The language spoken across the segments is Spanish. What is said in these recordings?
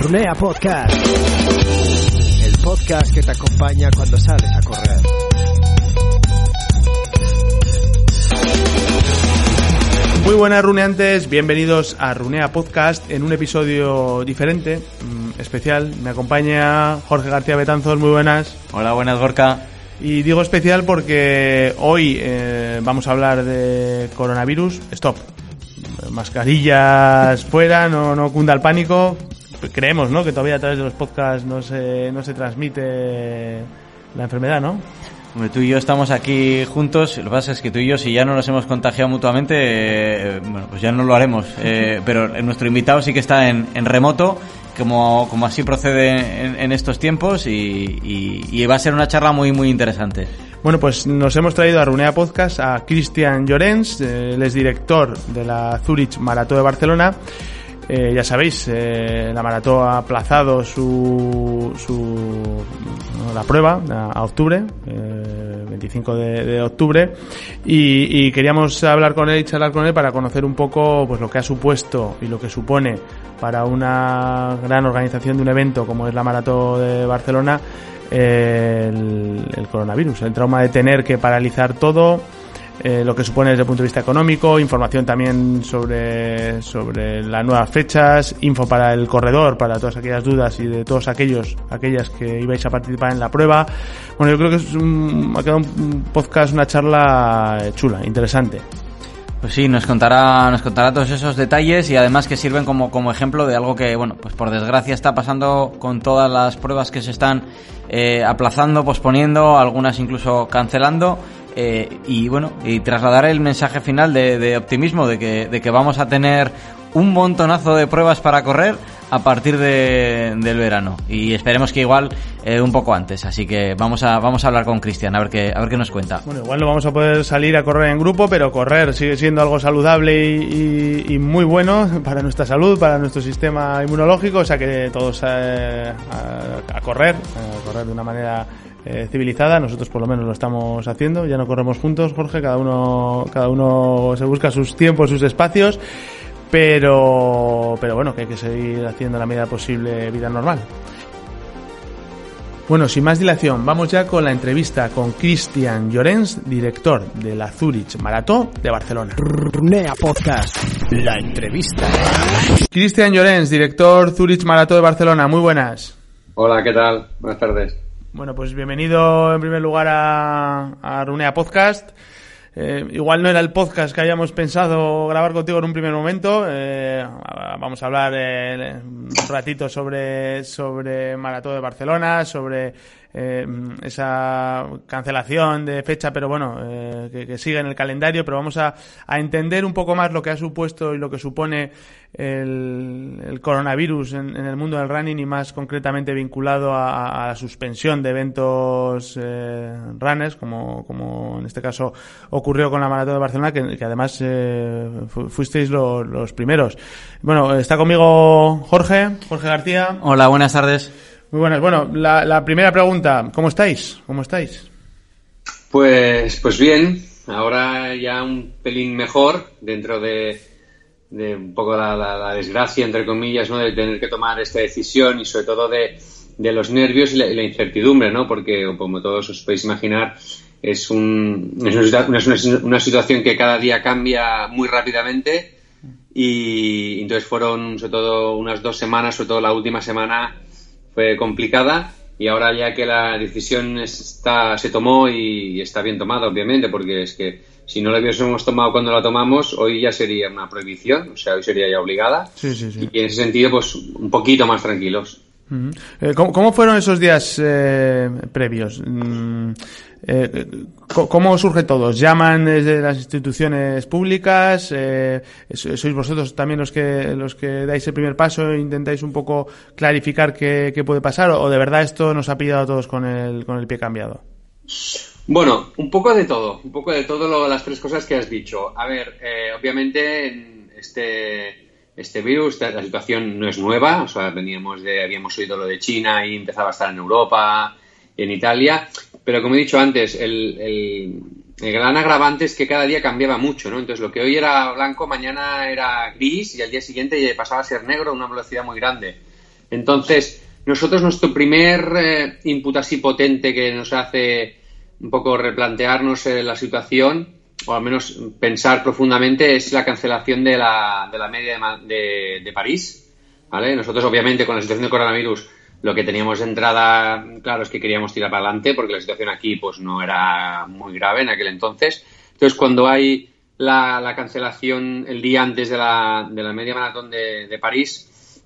Runea Podcast. El podcast que te acompaña cuando sales a correr. Muy buenas runeantes, bienvenidos a Runea Podcast en un episodio diferente, mm, especial. Me acompaña Jorge García Betanzos, muy buenas. Hola, buenas Gorka. Y digo especial porque hoy eh, vamos a hablar de coronavirus. Stop. Mascarillas fuera, no, no cunda el pánico. Creemos, ¿no? Que todavía a través de los podcasts no se, no se transmite la enfermedad, ¿no? Hombre, tú y yo estamos aquí juntos. Lo que pasa es que tú y yo, si ya no nos hemos contagiado mutuamente, eh, bueno, pues ya no lo haremos. Eh, pero nuestro invitado sí que está en, en remoto, como, como así procede en, en estos tiempos, y, y- y va a ser una charla muy, muy interesante. Bueno, pues nos hemos traído a Runea Podcast a Cristian Llorens, eh, él es director de la Zurich Marató de Barcelona. Eh, ya sabéis, eh, la marató ha aplazado su, su la prueba a, octubre, eh, 25 de, de octubre, y, queríamos hablar con él y charlar con él para conocer un poco pues lo que ha supuesto y lo que supone para una gran organización de un evento como es la marató de Barcelona el, el coronavirus, el trauma de tener que paralizar todo, eh, lo que supone desde el punto de vista económico, información también sobre, sobre las nuevas fechas, info para el corredor, para todas aquellas dudas y de todos aquellos, aquellas que ibais a participar en la prueba. Bueno, yo creo que es un, ha quedado un podcast, una charla eh, chula, interesante. Pues sí, nos contará, nos contará todos esos detalles y además que sirven como, como ejemplo de algo que, bueno, pues por desgracia está pasando con todas las pruebas que se están eh, aplazando, posponiendo, algunas incluso cancelando. Eh, y bueno, y trasladar el mensaje final de, optimismo, de que, de que vamos a tener un montonazo de pruebas para correr a partir de- del verano. Y esperemos que igual eh, un poco antes. Así que vamos a, vamos a hablar con Cristian, a ver qué, a ver qué nos cuenta. Bueno, igual no vamos a poder salir a correr en grupo, pero correr sigue siendo algo saludable y muy bueno para nuestra salud, para nuestro sistema inmunológico, o sea que todos eh, a, a correr, a correr de una manera eh, civilizada, nosotros por lo menos lo estamos haciendo, ya no corremos juntos, Jorge, cada uno, cada uno se busca sus tiempos, sus espacios, pero, pero bueno, que hay que seguir haciendo la medida posible vida normal. Bueno, sin más dilación, vamos ya con la entrevista con Cristian Llorens, director de la Zurich Marató de Barcelona. Runea Podcast. La entrevista. Cristian Llorens, director Zurich Marató de Barcelona, muy buenas. Hola, ¿qué tal? Buenas tardes. Bueno, pues bienvenido en primer lugar a, Runea Podcast. Eh, igual no era el podcast que habíamos pensado grabar contigo en un primer momento. Eh, vamos a hablar eh, un ratito sobre, sobre Maratón de Barcelona, sobre eh, esa cancelación de fecha, pero bueno, eh, que, que sigue en el calendario. Pero vamos a, a entender un poco más lo que ha supuesto y lo que supone el, coronavirus en, el mundo del running y más concretamente vinculado a, la suspensión de eventos eh, runners, como, como en este caso ocurrió con la Maratón de Barcelona, que, que además eh, fu- fuisteis lo- los primeros. Bueno, está conmigo Jorge, Jorge García. Hola, buenas tardes. Muy buenas. Bueno, la, la primera pregunta, ¿cómo estáis? ¿Cómo estáis? Pues, pues bien, ahora ya un pelín mejor dentro de, un poco la, la- desgracia, entre comillas, ¿no? de tener que tomar esta decisión y sobre todo de, de los nervios y la, y la incertidumbre, ¿no? porque como todos os podéis imaginar, es, un, es una, una- una situación que cada día cambia muy rápidamente y entonces fueron sobre todo unas dos semanas, sobre todo la última semana fue complicada y ahora ya que la decisión está, se tomó y está bien tomada, obviamente, porque es que si no la hubiésemos tomado cuando la tomamos, hoy ya sería una prohibición, o sea, hoy sería ya obligada. Sí, sí, sí. Y en ese sentido, pues un poquito más tranquilos. Eh, ¿cómo, fueron esos días eh, previos? Mm, eh, ¿Cómo surge todo? ¿Llaman desde las instituciones públicas? So- ¿Sois vosotros también los que los que dais el primer paso e intentáis un poco clarificar qué, qué puede pasar? ¿O de verdad esto nos ha pillado a todos con el, con el pie cambiado? Bueno, un poco de todo, un poco de todo lo- las tres cosas que has dicho. A ver, obviamente en este este virus, la situación no es nueva, o sea, veníamos de, habíamos oído lo de China y empezaba a estar en Europa, en Italia, pero como he dicho antes, el, el, gran agravante es que cada día cambiaba mucho, ¿no? Entonces lo que hoy era blanco, mañana era gris y al día siguiente pasaba a ser negro a una velocidad muy grande. Entonces, nosotros nuestro primer eh, input así potente que nos hace un poco replantearnos eh, la situación, o al menos pensar profundamente, es la cancelación de la, de la media de, de, París. ¿vale? Nosotros, obviamente, con la situación del coronavirus, lo que teníamos de entrada, claro, es que queríamos tirar para adelante, porque la situación aquí pues no era muy grave en aquel entonces. Entonces, cuando hay la, la cancelación el día antes de la, de la media maratón de, de París,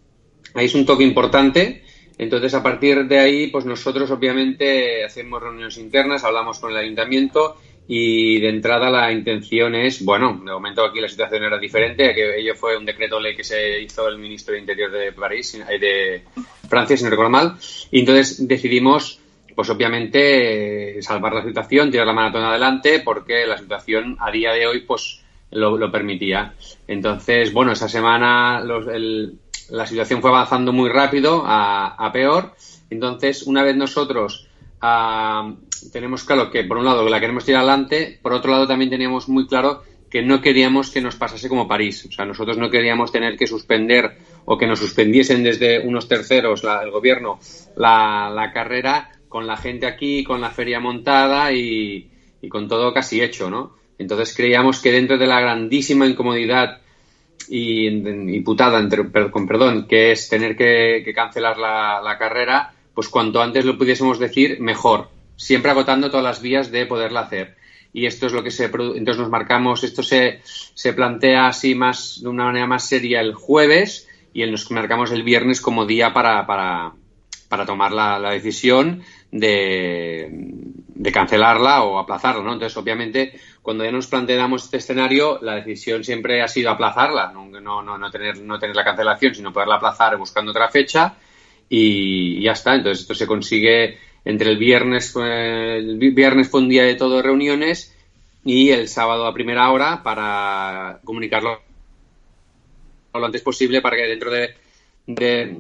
ahí es un toque importante entonces, a partir de ahí, pues nosotros obviamente hacemos reuniones internas, hablamos con el ayuntamiento y de entrada la intención es, bueno, de momento aquí la situación era diferente, que ello fue un decreto ley que se hizo el ministro de Interior de París, eh, de Francia, si no recuerdo mal, y entonces decidimos, pues obviamente, salvar la situación, tirar la maratón adelante, porque la situación a día de hoy, pues lo, lo permitía. Entonces, bueno, esa semana los, el, la situación fue avanzando muy rápido a, peor. Entonces, una vez nosotros ah, tenemos claro que, por un lado, la queremos tirar adelante, por otro lado, también teníamos muy claro que no queríamos que nos pasase como París. O sea, nosotros no queríamos tener que suspender o que nos suspendiesen desde unos terceros, el gobierno, la, carrera con la gente aquí, con la feria montada y, con todo casi hecho, ¿no? Entonces creíamos que dentro de la grandísima incomodidad y, imputada, entre, con perdón, que es tener que, cancelar la, carrera, pues cuanto antes lo pudiésemos decir, mejor, siempre agotando todas las vías de poderla hacer. Y esto es lo que se entonces nos marcamos, esto se, se plantea así más, de una manera más seria el jueves y nos marcamos el viernes como día para, para, para tomar la, la decisión de, de cancelarla o aplazarla, ¿no? Entonces, obviamente, cuando ya nos planteamos este escenario, la decisión siempre ha sido aplazarla, no, no, no, tener, no tener la cancelación, sino poderla aplazar buscando otra fecha y, ya está. Entonces, esto se consigue entre el viernes, el viernes fue un día de todo reuniones y el sábado a primera hora para comunicarlo lo antes posible para que dentro de, de,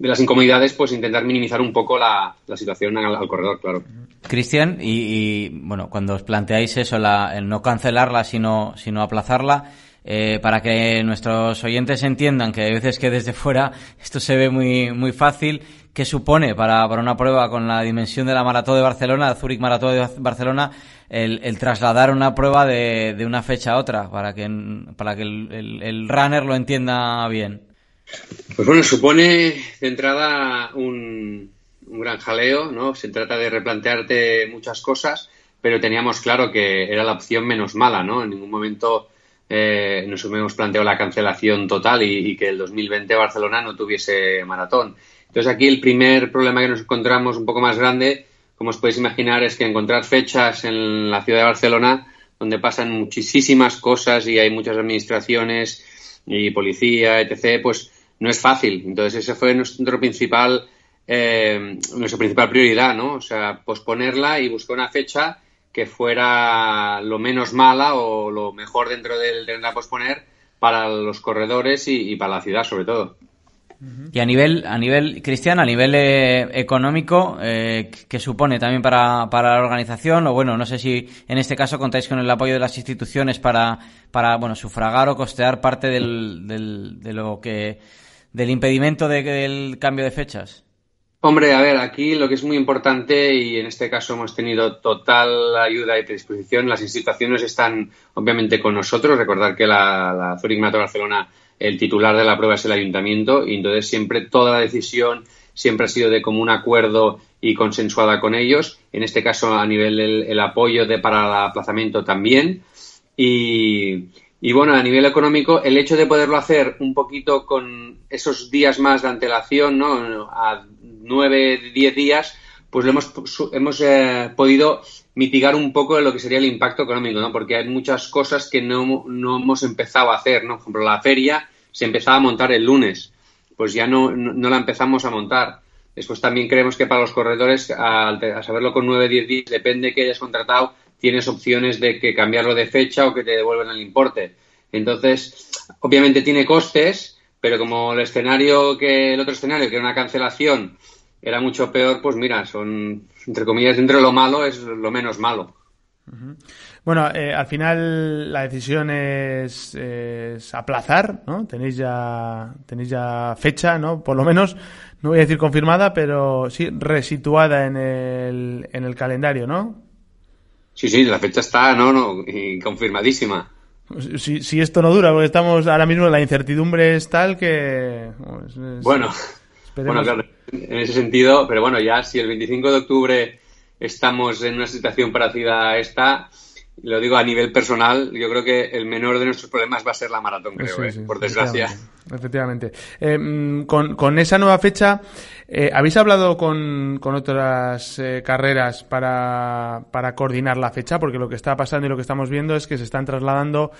las incomodidades, pues intentar minimizar un poco la, situación al, corredor, claro. Cristian, y, bueno, cuando os planteáis eso, el no cancelarla, sino, sino aplazarla, eh, para que nuestros oyentes entiendan que hay veces que desde fuera esto se ve muy, muy fácil, ¿qué supone para, para una prueba con la dimensión de la Maratón de Barcelona, Zurich Maratón de Barcelona, el, trasladar una prueba de, de, una fecha a otra, para que, para que el, el runner lo entienda bien? Pues bueno, supone de entrada un, un gran jaleo, ¿no? Se trata de replantearte muchas cosas, pero teníamos claro que era la opción menos mala, ¿no? En ningún momento eh, nos hemos planteado la cancelación total y, que el 2020 Barcelona no tuviese maratón. Entonces aquí el primer problema que nos encontramos un poco más grande, como os podéis imaginar, es que encontrar fechas en la ciudad de Barcelona donde pasan muchísimas cosas y hay muchas administraciones y policía, etc., pues no es fácil. Entonces ese fue nuestro principal eh, nuestra principal prioridad, ¿no? O sea, posponerla y buscar una fecha que fuera lo menos mala o lo mejor dentro del tren a posponer para los corredores y, para la ciudad, sobre todo. Y a nivel, a nivel, Cristian, a nivel eh, económico, eh, ¿qué supone también para, para la organización? O bueno, no sé si en este caso contáis con el apoyo de las instituciones para, para bueno, sufragar o costear parte del, del, de lo que, del impedimento del cambio de fechas. Hombre, a ver, aquí lo que es muy importante y en este caso hemos tenido total ayuda y predisposición. Las instituciones están obviamente con nosotros. Recordar que la, la Zurich Mato Barcelona, el titular de la prueba es el ayuntamiento y entonces siempre toda la decisión siempre ha sido de común acuerdo y consensuada con ellos. En este caso a nivel el, apoyo de, para el aplazamiento también. Y, bueno, a nivel económico, el hecho de poderlo hacer un poquito con esos días más de antelación, ¿no? Nueve, diez días, pues lo hemos, hemos eh, podido mitigar un poco lo que sería el impacto económico, ¿no? Porque hay muchas cosas que no, no hemos empezado a hacer, ¿no? Por ejemplo, la feria se empezaba a montar el lunes, pues ya no, no, la empezamos a montar. Después también creemos que para los corredores, a, a saberlo con nueve, diez días, depende que hayas contratado, tienes opciones de que cambiarlo de fecha o que te devuelvan el importe. Entonces, obviamente tiene costes, pero como el escenario que el otro escenario, que era una cancelación, era mucho peor, pues mira, son, entre comillas, dentro de lo malo es lo menos malo. Bueno, eh, al final la decisión es, es, aplazar, ¿no? Tenéis ya, tenéis ya fecha, ¿no? Por lo menos, no voy a decir confirmada, pero sí resituada en el, en el calendario, ¿no? Sí, sí, la fecha está, no, no, confirmadísima. Si, si esto no dura, porque estamos ahora mismo, la incertidumbre es tal que... bueno, bueno, claro, en ese sentido, pero bueno, ya si el 25 de octubre estamos en una situación parecida a esta, lo digo a nivel personal, yo creo que el menor de nuestros problemas va a ser la maratón, creo, ¿eh? por desgracia. Efectivamente. Eh, mm, con, con, esa nueva fecha, eh, ¿habéis hablado con, con otras carreras para, para, coordinar la fecha? Porque lo que está pasando y lo que estamos viendo es que se están trasladando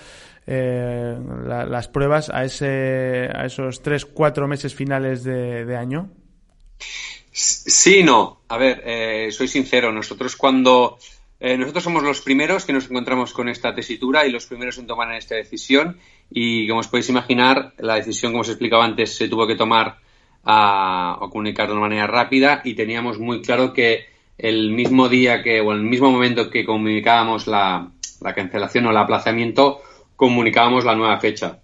las pruebas a, ese, a esos tres, cuatro meses finales de, de año. Sí, no. A ver, soy sincero. Nosotros cuando eh, nosotros somos los primeros que nos encontramos con esta tesitura y los primeros en tomar esta decisión. Y como os podéis imaginar, la decisión, como os explicaba antes, se tuvo que tomar a, comunicar de una manera rápida y teníamos muy claro que el mismo día que, o el mismo momento que comunicábamos la, cancelación o el aplazamiento, comunicábamos la nueva fecha.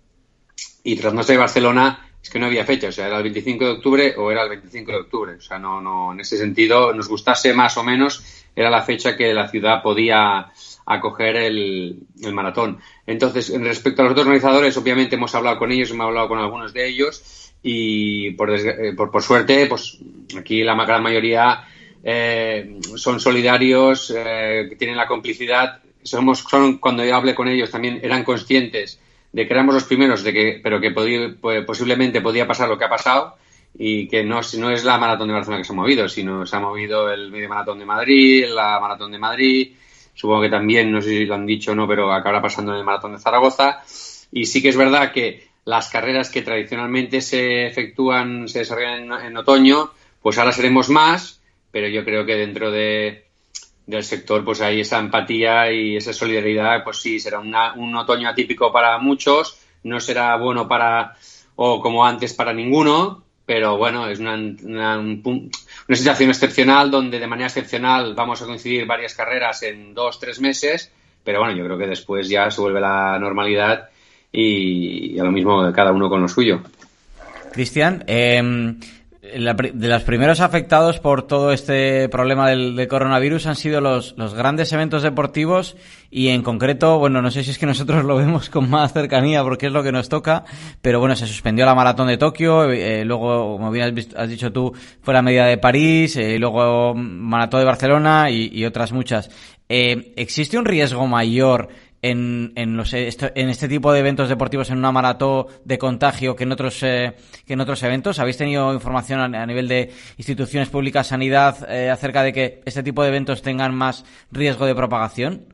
Y tras nuestra de Barcelona, es que no había fecha, o sea, era el 25 de octubre o era el 25 de octubre. O sea, no, no, en ese sentido, nos gustase más o menos, era la fecha que la ciudad podía acoger el, maratón. Entonces, respecto a los otros organizadores, obviamente hemos hablado con ellos, hemos hablado con algunos de ellos y por, eh, por, suerte, pues aquí la gran mayoría eh, son solidarios, eh, tienen la complicidad. Somos, son, cuando yo hablé con ellos también eran conscientes de que éramos los primeros, de que, pero que pues, posiblemente podía pasar lo que ha pasado y que no, no es la maratón de Barcelona que se ha movido, sino se ha movido el medio maratón de Madrid, la maratón de Madrid, supongo que también, no sé si lo han dicho o no, pero acabará pasando en el maratón de Zaragoza. Y sí que es verdad que las carreras que tradicionalmente se efectúan, se desarrollan en, otoño, pues ahora seremos más, pero yo creo que dentro de, del sector, pues hay esa empatía y esa solidaridad, pues sí, será un otoño atípico para muchos, no será bueno para, o como antes para ninguno, pero bueno, es una, una, una, situación excepcional donde de manera excepcional vamos a coincidir varias carreras en dos, tres meses, pero bueno, yo creo que después ya se vuelve la normalidad y, a lo mismo cada uno con lo suyo. Cristian, eh, de los primeros afectados por todo este problema del, coronavirus han sido los, los, grandes eventos deportivos y en concreto, bueno, no sé si es que nosotros lo vemos con más cercanía porque es lo que nos toca, pero bueno, se suspendió la maratón de Tokio, eh, luego, como bien has, dicho tú, fue la media de París, eh, luego maratón de Barcelona y, otras muchas. Eh, ¿Existe un riesgo mayor en, en, los, en este tipo de eventos deportivos en una maratón de contagio que en otros eh, que en otros eventos? ¿Habéis tenido información a, nivel de instituciones públicas, sanidad, eh, acerca de que este tipo de eventos tengan más riesgo de propagación?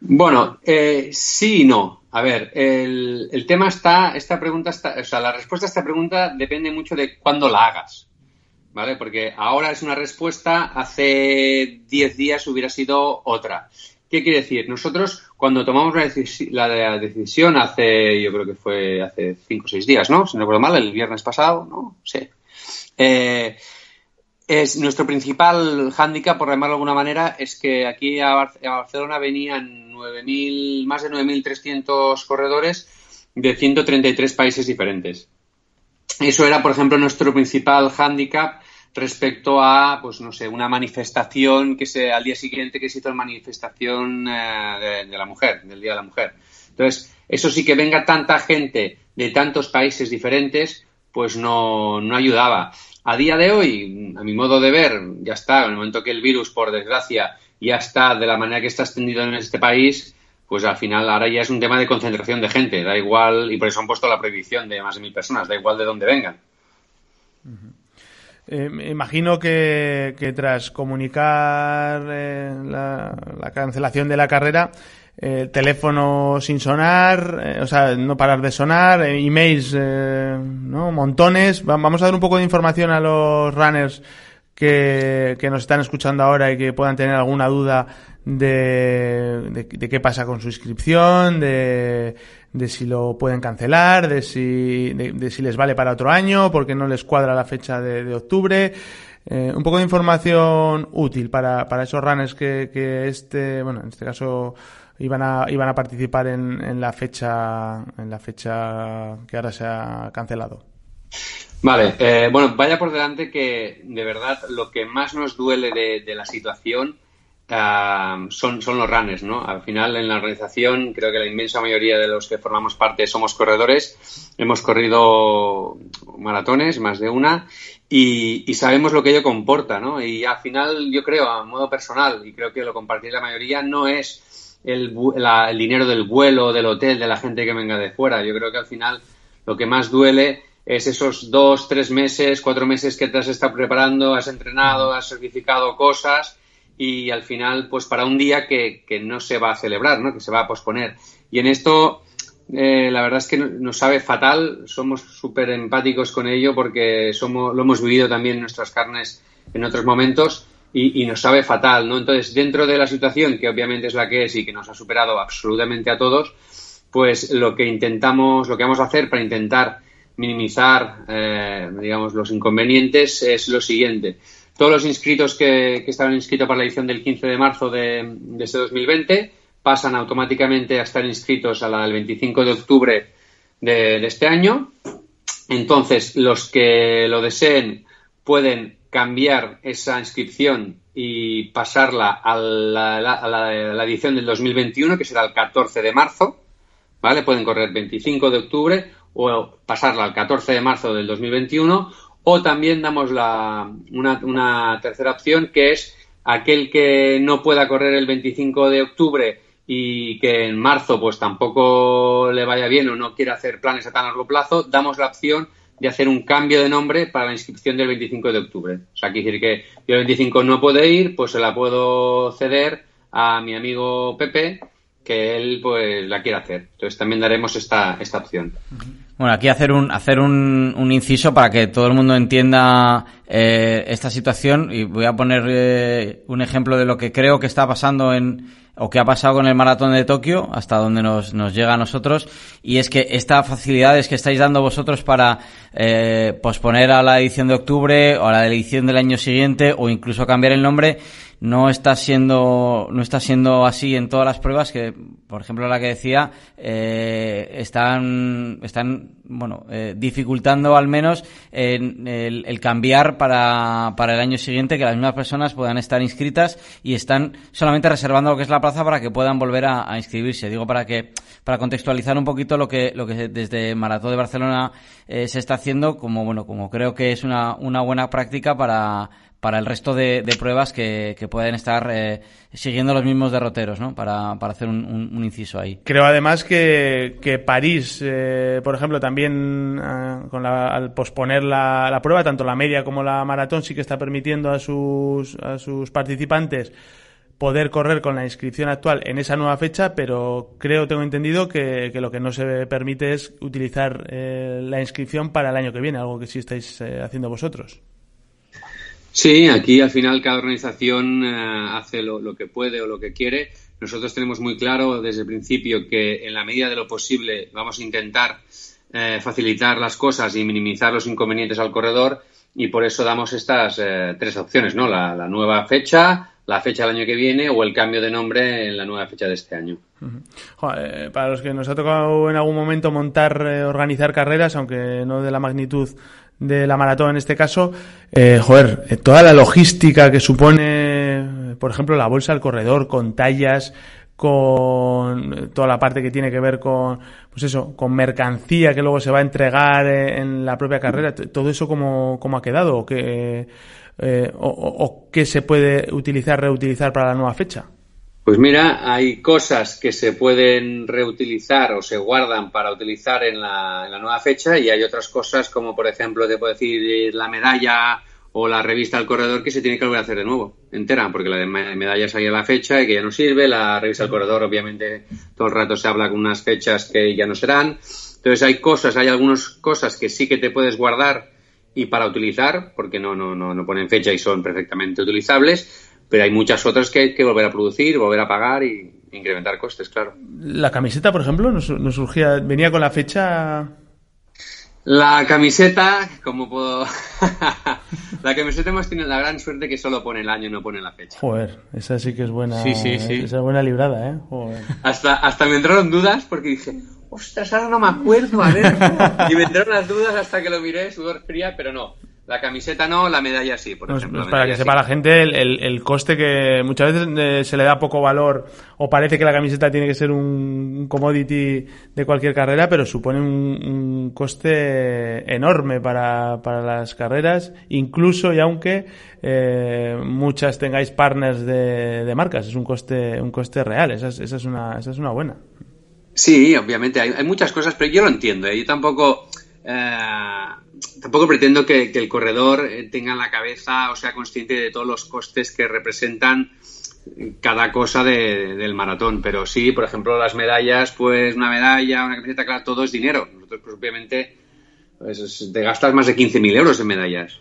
Bueno, eh, sí y no. A ver, el, el, tema está, esta pregunta está, o sea, la respuesta a esta pregunta depende mucho de cuándo la hagas. ¿Vale? Porque ahora es una respuesta, hace 10 días hubiera sido otra. ¿Qué quiere decir? Nosotros, cuando tomamos la, decisión hace, yo creo que fue hace cinco o seis días, ¿no? Si no recuerdo mal, el viernes pasado, ¿no? Sí. Eh, es nuestro principal hándicap, por llamarlo de alguna manera, es que aquí a, Barcelona venían 9.000, más de 9.300 corredores de 133 países diferentes. Eso era, por ejemplo, nuestro principal hándicap respecto a, pues no sé, una manifestación que se, al día siguiente que se hizo la manifestación eh, de, la mujer, del Día de la Mujer. Entonces, eso sí que venga tanta gente de tantos países diferentes, pues no, no ayudaba. A día de hoy, a mi modo de ver, ya está, en el momento que el virus, por desgracia, ya está de la manera que está extendido en este país, pues al final ahora ya es un tema de concentración de gente, da igual, y por eso han puesto la prohibición de más de mil personas, da igual de dónde vengan. Eh, imagino que, tras comunicar eh, la, cancelación de la carrera, el teléfono sin sonar, eh, o sea, no parar de sonar, emails, ¿no? Montones. vamos a dar un poco de información a los runners que, que nos están escuchando ahora y que puedan tener alguna duda de, de, qué pasa con su inscripción, de, de si lo pueden cancelar, de si, de, si les vale para otro año, porque no les cuadra la fecha de, octubre. Eh, un poco de información útil para, para esos runners que, que este, bueno, en este caso iban a, iban a participar en, en la fecha, en la fecha que ahora se ha cancelado. Vale, eh, bueno, vaya por delante que de verdad lo que más nos duele de, de la situación uh, son, son los runners, ¿no? Al final en la organización creo que la inmensa mayoría de los que formamos parte somos corredores, hemos corrido maratones, más de una, y, sabemos lo que ello comporta, ¿no? Y al final yo creo, a modo personal, y creo que lo compartís la mayoría, no es el, el dinero del vuelo, del hotel, de la gente que venga de fuera. Yo creo que al final lo que más duele es esos dos, tres meses, cuatro meses que te has estado preparando, has entrenado, has certificado cosas y al final, pues para un día que, no se va a celebrar, ¿no? que se va a posponer. Y en esto, eh, la verdad es que nos sabe fatal, somos súper empáticos con ello porque somos, lo hemos vivido también en nuestras carnes en otros momentos y, y, nos sabe fatal, ¿no? Entonces, dentro de la situación, que obviamente es la que es y que nos ha superado absolutamente a todos, pues lo que intentamos, lo que vamos a hacer para intentar minimizar, eh, digamos, los inconvenientes es lo siguiente. Todos los inscritos que, estaban inscritos para la edición del 15 de marzo de, este 2020 pasan automáticamente a estar inscritos a la del 25 de octubre de, de este año. Entonces, los que lo deseen pueden cambiar esa inscripción y pasarla a la, a la, a la edición del 2021, que será el 14 de marzo. ¿Vale? Pueden correr 25 de octubre o pasarla al 14 de marzo del 2021 o también damos la, una, una, tercera opción que es aquel que no pueda correr el 25 de octubre y que en marzo pues tampoco le vaya bien o no quiera hacer planes a tan largo plazo, damos la opción de hacer un cambio de nombre para la inscripción del 25 de octubre. O sea, quiere decir que yo el 25 no puede ir, pues se la puedo ceder a mi amigo Pepe, que él pues la quiere hacer. Entonces también daremos esta, esta opción. Bueno, aquí hacer un hacer un, un inciso para que todo el mundo entienda eh, esta situación. Y voy a poner eh, un ejemplo de lo que creo que está pasando en o que ha pasado con el maratón de Tokio, hasta donde nos, nos llega a nosotros, y es que estas facilidades que estáis dando vosotros para eh, posponer a la edición de octubre o a la edición del año siguiente o incluso cambiar el nombre, no está siendo no está siendo así en todas las pruebas que por ejemplo la que decía eh, están están bueno eh, dificultando al menos en el, el, cambiar para, para el año siguiente que las mismas personas puedan estar inscritas y están solamente reservando lo que es la plaza para que puedan volver a, a inscribirse. Digo para que para contextualizar un poquito lo que lo que desde Maratón de Barcelona eh, se está haciendo como bueno como creo que es una una buena práctica para para el resto de, pruebas que, pueden estar eh, siguiendo los mismos derroteros, ¿no? Para, hacer un, inciso ahí. Creo además que, que París, eh, por ejemplo, también eh, con la, al posponer la, la, prueba, tanto la media como la maratón, sí que está permitiendo a sus, a sus participantes poder correr con la inscripción actual en esa nueva fecha, pero creo, tengo entendido, que, que lo que no se permite es utilizar eh, la inscripción para el año que viene, algo que sí estáis eh, haciendo vosotros. Sí, aquí al final cada organización eh, hace lo, que puede o lo que quiere. Nosotros tenemos muy claro desde el principio que en la medida de lo posible vamos a intentar eh, facilitar las cosas y minimizar los inconvenientes al corredor y por eso damos estas eh, tres opciones, ¿no? La, nueva fecha, la fecha del año que viene o el cambio de nombre en la nueva fecha de este año. Uh -huh. Para los que nos ha tocado en algún momento montar, organizar carreras, aunque no de la magnitud de la maratón en este caso, eh, joder, eh, toda la logística que supone, por ejemplo, la bolsa del corredor con tallas, con toda la parte que tiene que ver con, pues eso, con mercancía que luego se va a entregar en la propia carrera, todo eso cómo, cómo ha quedado o qué, eh, o, o qué se puede utilizar, reutilizar para la nueva fecha. Pues mira, hay cosas que se pueden reutilizar o se guardan para utilizar en la, nueva fecha y hay otras cosas como por ejemplo te puedo decir la medalla o la revista al corredor que se tiene que volver a hacer de nuevo, entera, porque la de medalla salió a la fecha y que ya no sirve, la revista al corredor obviamente todo el rato se habla con unas fechas que ya no serán, entonces hay cosas, hay algunas cosas que sí que te puedes guardar y para utilizar, porque no, no, no, no ponen fecha y son perfectamente utilizables, pero hay muchas otras que hay que volver a producir, volver a pagar y incrementar costes, claro. La camiseta, por ejemplo, nos, nos surgía, venía con la fecha. La camiseta, como puedo, La camiseta hemos tenido la gran suerte que solo pone el año y no pone la fecha. Joder, esa sí que es buena. Sí, sí, sí. Esa es buena librada, ¿eh? Joder. Hasta, hasta me entraron dudas porque dije, ostras, ahora no me acuerdo, a ver. Y me entraron las dudas hasta que lo miré, sudor fría, pero no. La camiseta no, la medalla sí, por Pues- ejemplo. pues para que sepa la gente el, el- el coste que muchas veces eh, se le da poco valor o parece que la camiseta tiene que ser un, un commodity de cualquier carrera, pero supone un, un coste enorme para, para las carreras, incluso y aunque eh, muchas tengáis partners de, de marcas, es un coste, un coste real, esa es, esa es una, esa es una buena. Sí, obviamente, hay, hay muchas cosas, pero yo lo entiendo. ¿eh? Yo tampoco, eh, tampoco pretendo que, que el corredor eh, tenga en la cabeza o sea consciente de todos los costes que representan cada cosa de- del maratón. Pero sí, por ejemplo, las medallas, pues una medalla, una camiseta, claro, todo es dinero. Nosotros, pues, obviamente, pues, es- te gastas más de 15.000 euros en medallas.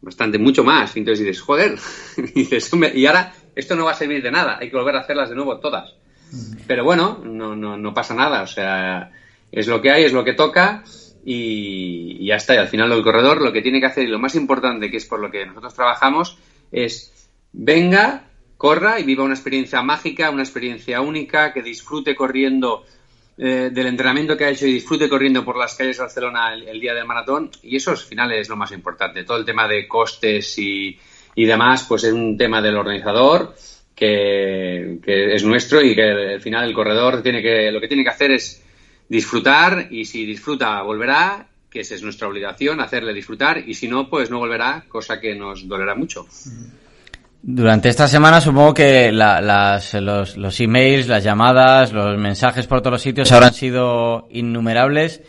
Bastante, mucho más. Y entonces dices, joder, y, dices, "Hombre, y ahora esto no va a servir de nada. Hay que volver a hacerlas de nuevo todas. Pero bueno, no, no, no pasa nada. O sea, es lo que hay, es lo que toca y, y ya está. Y al final el corredor lo que tiene que hacer y lo más importante, que es por lo que nosotros trabajamos, es venga, corra y viva una experiencia mágica, una experiencia única, que disfrute corriendo eh, del entrenamiento que ha hecho y disfrute corriendo por las calles de Barcelona el, el día del maratón. Y eso al final es lo más importante. Todo el tema de costes y, y demás, pues es un tema del organizador que, que es nuestro y que al final el corredor tiene que, lo que tiene que hacer es disfrutar y si disfruta volverá, que esa es nuestra obligación, hacerle disfrutar y si no, pues no volverá, cosa que nos dolerá mucho. Durante esta semana supongo que la- las, los, los emails, las llamadas, los mensajes por todos los sitios habrán sido innumerables.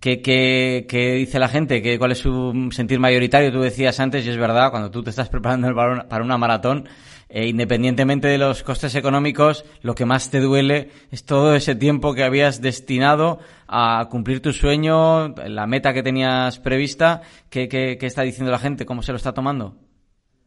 ¿Qué, qué, qué dice la gente? ¿Qué, ¿Cuál es su sentir mayoritario? Tú decías antes, y es verdad, cuando tú te estás preparando para una, para una maratón, eh, independientemente de los costes económicos, lo que más te duele es todo ese tiempo que habías destinado a cumplir tu sueño, la meta que tenías prevista. ¿Qué, está diciendo la gente? ¿Cómo se lo está tomando?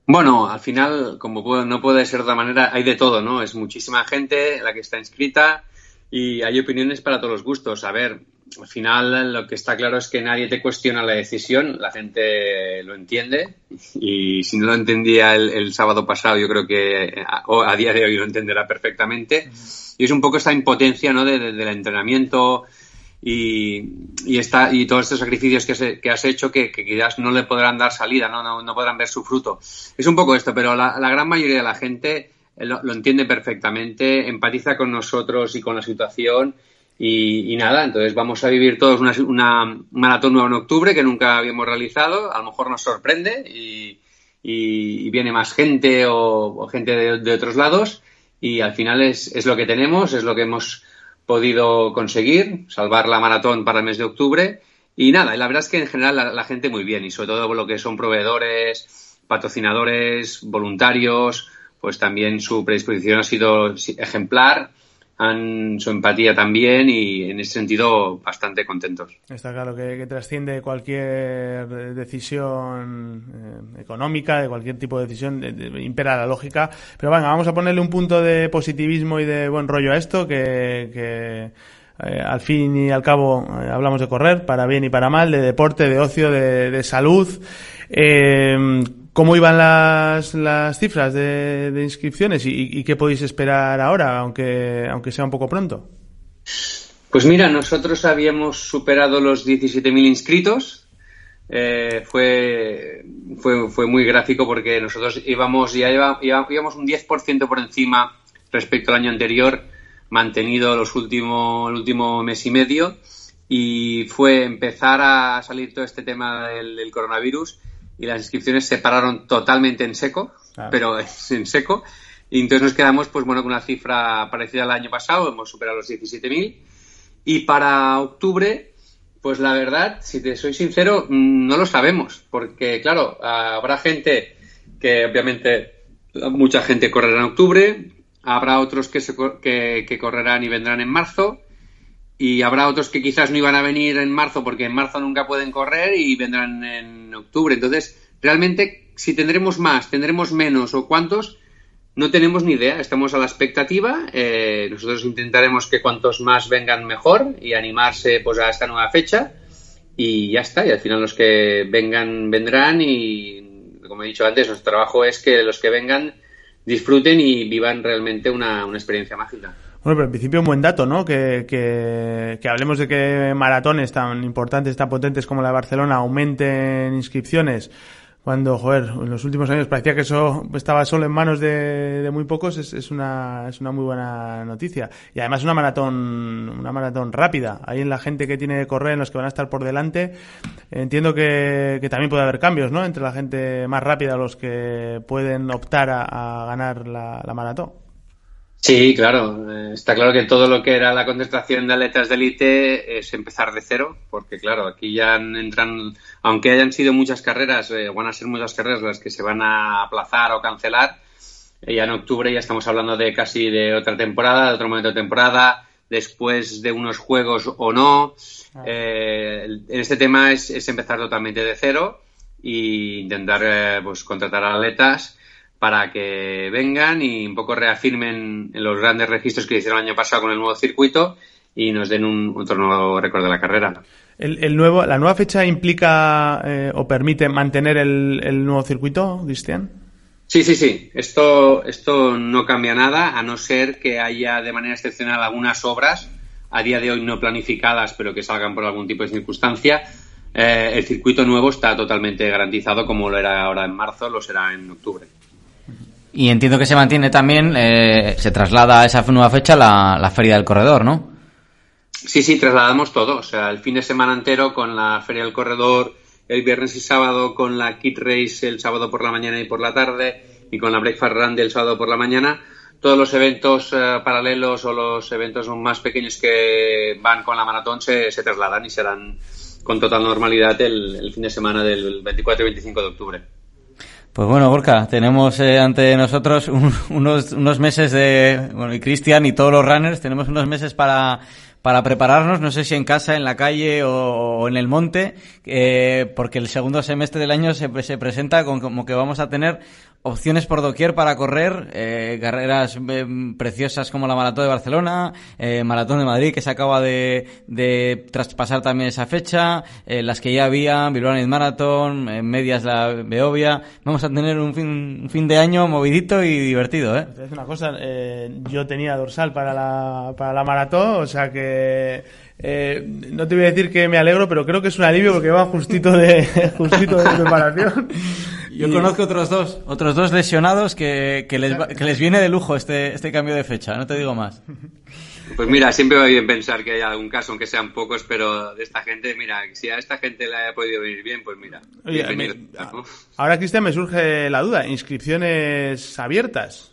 Bueno, al final, como puede- no puede ser de otra manera, hay de todo, ¿no? Es muchísima gente la que está inscrita y hay opiniones para todos los gustos. A ver, al final lo que está claro es que nadie te cuestiona la decisión, la gente lo entiende y si no lo entendía el, sábado pasado, yo creo que a, a día de hoy lo entenderá perfectamente. Y es un poco esta impotencia, ¿no? de- de- del entrenamiento y, y, y todos estos sacrificios que has, que has hecho que, quizás no le podrán dar salida, ¿no? No, no podrán ver su fruto. Es un poco esto, pero la, gran mayoría de la gente lo entiende perfectamente, empatiza con nosotros y con la situación y, y nada, entonces vamos a vivir todos una, una maratón nueva en octubre que nunca habíamos realizado, a lo mejor nos sorprende y, viene más gente o, gente de, de otros lados y al final es, es lo que tenemos, es lo que hemos podido conseguir, salvar la maratón para el mes de octubre. Y nada, la verdad es que en general la, la gente muy bien, y sobre todo lo que son proveedores, patrocinadores, voluntarios, pues también su predisposición ha sido ejemplar, su empatía también, y en ese sentido bastante contentos. Está claro que, que trasciende cualquier decisión eh, económica, de cualquier tipo de decisión, de- de- impera la lógica. Pero venga, vamos a ponerle un punto de positivismo y de buen rollo a esto, que, que eh, al fin y al cabo eh, hablamos de correr, para bien y para mal, de deporte, de ocio, de, de salud. ¿Cómo iban las, las cifras de, inscripciones y, qué podéis esperar ahora, aunque, aunque sea un poco pronto? Pues mira, nosotros habíamos superado los 17.000 inscritos. Eh, fue, fue, fue muy gráfico porque nosotros íbamos, ya iba- íbamos un 10% por encima respecto al año anterior, mantenido los últimos, el último mes y medio. Y fue empezar a salir todo este tema del coronavirus y las inscripciones se pararon totalmente en seco, Claro. pero en seco. Y entonces nos quedamos, pues bueno, con una cifra parecida al año pasado, hemos superado los 17.000. Y para octubre, pues la verdad, si te soy sincero, mm, no lo sabemos, porque claro, habrá gente que obviamente mucha gente correrá en octubre, habrá otros que, se que, que correrán y vendrán en marzo, y habrá otros que quizás no iban a venir en marzo porque en marzo nunca pueden correr y vendrán en octubre. Entonces, realmente, si tendremos más, tendremos menos o cuántos, no tenemos ni idea. Estamos a la expectativa. Eh, nosotros intentaremos que cuantos más vengan mejor y animarse pues a esta nueva fecha. Y ya está. Y al final los que vengan vendrán y como he dicho antes, nuestro trabajo es que los que vengan disfruten y vivan realmente una, una experiencia mágica. Bueno, pero en principio un buen dato, ¿no? Que, que, que, hablemos de que maratones tan importantes, tan potentes como la de Barcelona aumenten inscripciones cuando, joder, en los últimos años parecía que eso estaba solo en manos de, de muy pocos, es, es, una, es una muy buena noticia. Y además una maratón, una maratón rápida. Ahí en la gente que tiene que correr, en los que van a estar por delante, entiendo que, que también puede haber cambios, ¿no? Entre la gente más rápida, los que pueden optar a, a ganar la, la maratón. Sí, claro. Eh, está claro que todo lo que era la concentración de atletas de élite es empezar de cero, porque claro, aquí ya entran, aunque hayan sido muchas carreras, eh, van a ser muchas carreras las que se van a aplazar o cancelar. Eh, ya en octubre ya estamos hablando de casi de otra temporada, de otro momento de temporada, después de unos juegos o no. Eh, en este tema es, es, empezar totalmente de cero e intentar pues contratar atletas para que vengan y un poco reafirmen los grandes registros que hicieron el año pasado con el nuevo circuito y nos den un, otro nuevo récord de la carrera. El, el, nuevo, ¿La nueva fecha implica eh, o permite mantener el, el, nuevo circuito, Cristian? Sí, sí, sí. Esto, esto no cambia nada, a no ser que haya de manera excepcional algunas obras, a día de hoy no planificadas, pero que salgan por algún tipo de circunstancia. Eh, el circuito nuevo está totalmente garantizado, como lo era ahora en marzo, lo será en octubre. Y entiendo que se mantiene también, eh, se traslada a esa nueva fecha la, Feria del Corredor, ¿no? Sí, sí, trasladamos todo. O sea, el fin de semana entero con la Feria del Corredor, el viernes y sábado con la Kit Race el sábado por la mañana y por la tarde, y con la Breakfast Run del sábado por la mañana. Todos los eventos eh, paralelos o los eventos más pequeños que van con la maratón se, trasladan y serán con total normalidad el fin de semana del 24 y 25 de octubre. Pues bueno, Gorka, tenemos eh, ante nosotros un, unos, unos meses de, bueno, y Cristian y todos los runners, tenemos unos meses para, para prepararnos, no sé si en casa, en la calle o, o en el monte, eh, porque el segundo semestre del año se, se presenta con, como que vamos a tener opciones por doquier para correr, eh, carreras eh, preciosas como la Maratón de Barcelona, eh, Maratón de Madrid que se acaba de, de traspasar también esa fecha, eh, las que ya había, Bilbao Marathon, en medias la Beovia, vamos a tener un fin, un fin de año movidito y divertido. ¿eh? Es una cosa, yo tenía dorsal para la, para la maratón, o sea que eh, no te voy a decir que me alegro, pero creo que es un alivio porque va justito de, justito de preparación. Yo y... conozco otros dos, otros dos lesionados que, que, les, que les viene de lujo este, este cambio de fecha, no te digo más. Pues mira, siempre va bien pensar que hay algún caso, aunque sean pocos, pero de esta gente, mira, si a esta gente le haya podido venir bien, pues mira. Oye. Ahora, Cristian, me surge la duda, inscripciones abiertas.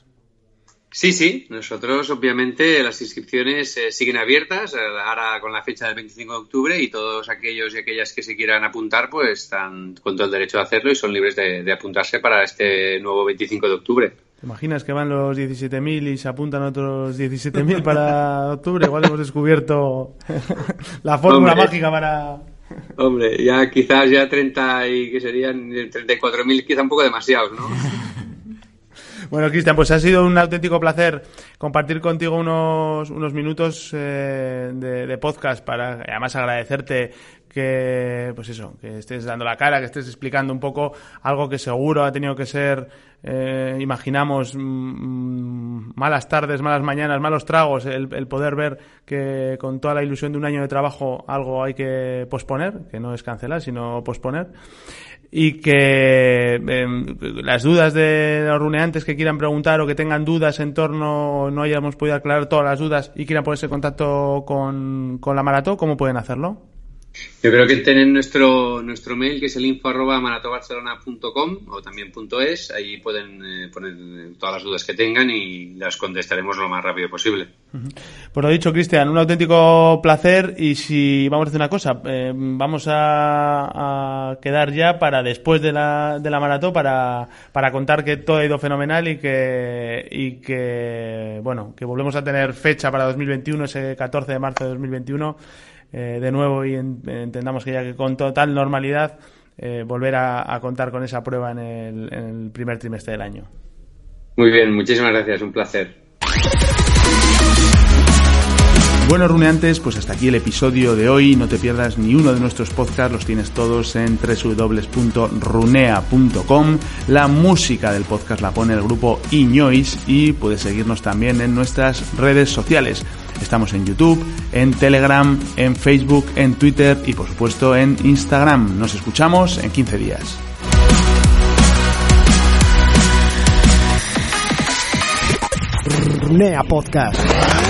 Sí, sí, nosotros obviamente las inscripciones eh, siguen abiertas eh, ahora con la fecha del 25 de octubre y todos aquellos y aquellas que se quieran apuntar pues están con todo el derecho de hacerlo y son libres de, de apuntarse para este nuevo 25 de octubre. ¿Te imaginas que van los 17.000 y se apuntan otros 17.000 para octubre? Igual hemos descubierto la fórmula Hombre. mágica para... Hombre, ya quizás ya 30 y que serían 34.000 quizá un poco demasiados, ¿no? Bueno, Cristian, pues ha sido un auténtico placer compartir contigo unos, unos minutos eh, de, de, podcast para además agradecerte que, pues eso, que estés dando la cara, que estés explicando un poco algo que seguro ha tenido que ser, eh, imaginamos, mmm, malas tardes, malas mañanas, malos tragos, el, poder ver que con toda la ilusión de un año de trabajo algo hay que posponer, que no es cancelar, sino posponer y que eh, las dudas de los runeantes que quieran preguntar o que tengan dudas en torno no hayamos podido aclarar todas las dudas y quieran ponerse en contacto con, con la maratón, ¿cómo pueden hacerlo? Yo creo que tienen nuestro, nuestro mail, que es el info arroba maratobarcelona.com o también punto .es. Ahí pueden eh, poner todas las dudas que tengan y las contestaremos lo más rápido posible. Pues lo dicho, Cristian, un auténtico placer y si vamos a hacer una cosa, eh, vamos a, a, quedar ya para después de la, de la maratón para, para contar que todo ha ido fenomenal y que, y que, bueno, que volvemos a tener fecha para 2021, ese 14 de marzo de 2021 eh, de nuevo y en, entendamos que ya que con total normalidad eh, volver a, a, contar con esa prueba en el, en el primer trimestre del año. Muy bien, muchísimas gracias, un placer. Bueno, runeantes, pues hasta aquí el episodio de hoy. No te pierdas ni uno de nuestros podcasts, los tienes todos en www.runea.com. La música del podcast la pone el grupo Iñois y puedes seguirnos también en nuestras redes sociales. Estamos en YouTube, en Telegram, en Facebook, en Twitter y por supuesto en Instagram. Nos escuchamos en 15 días. Podcast.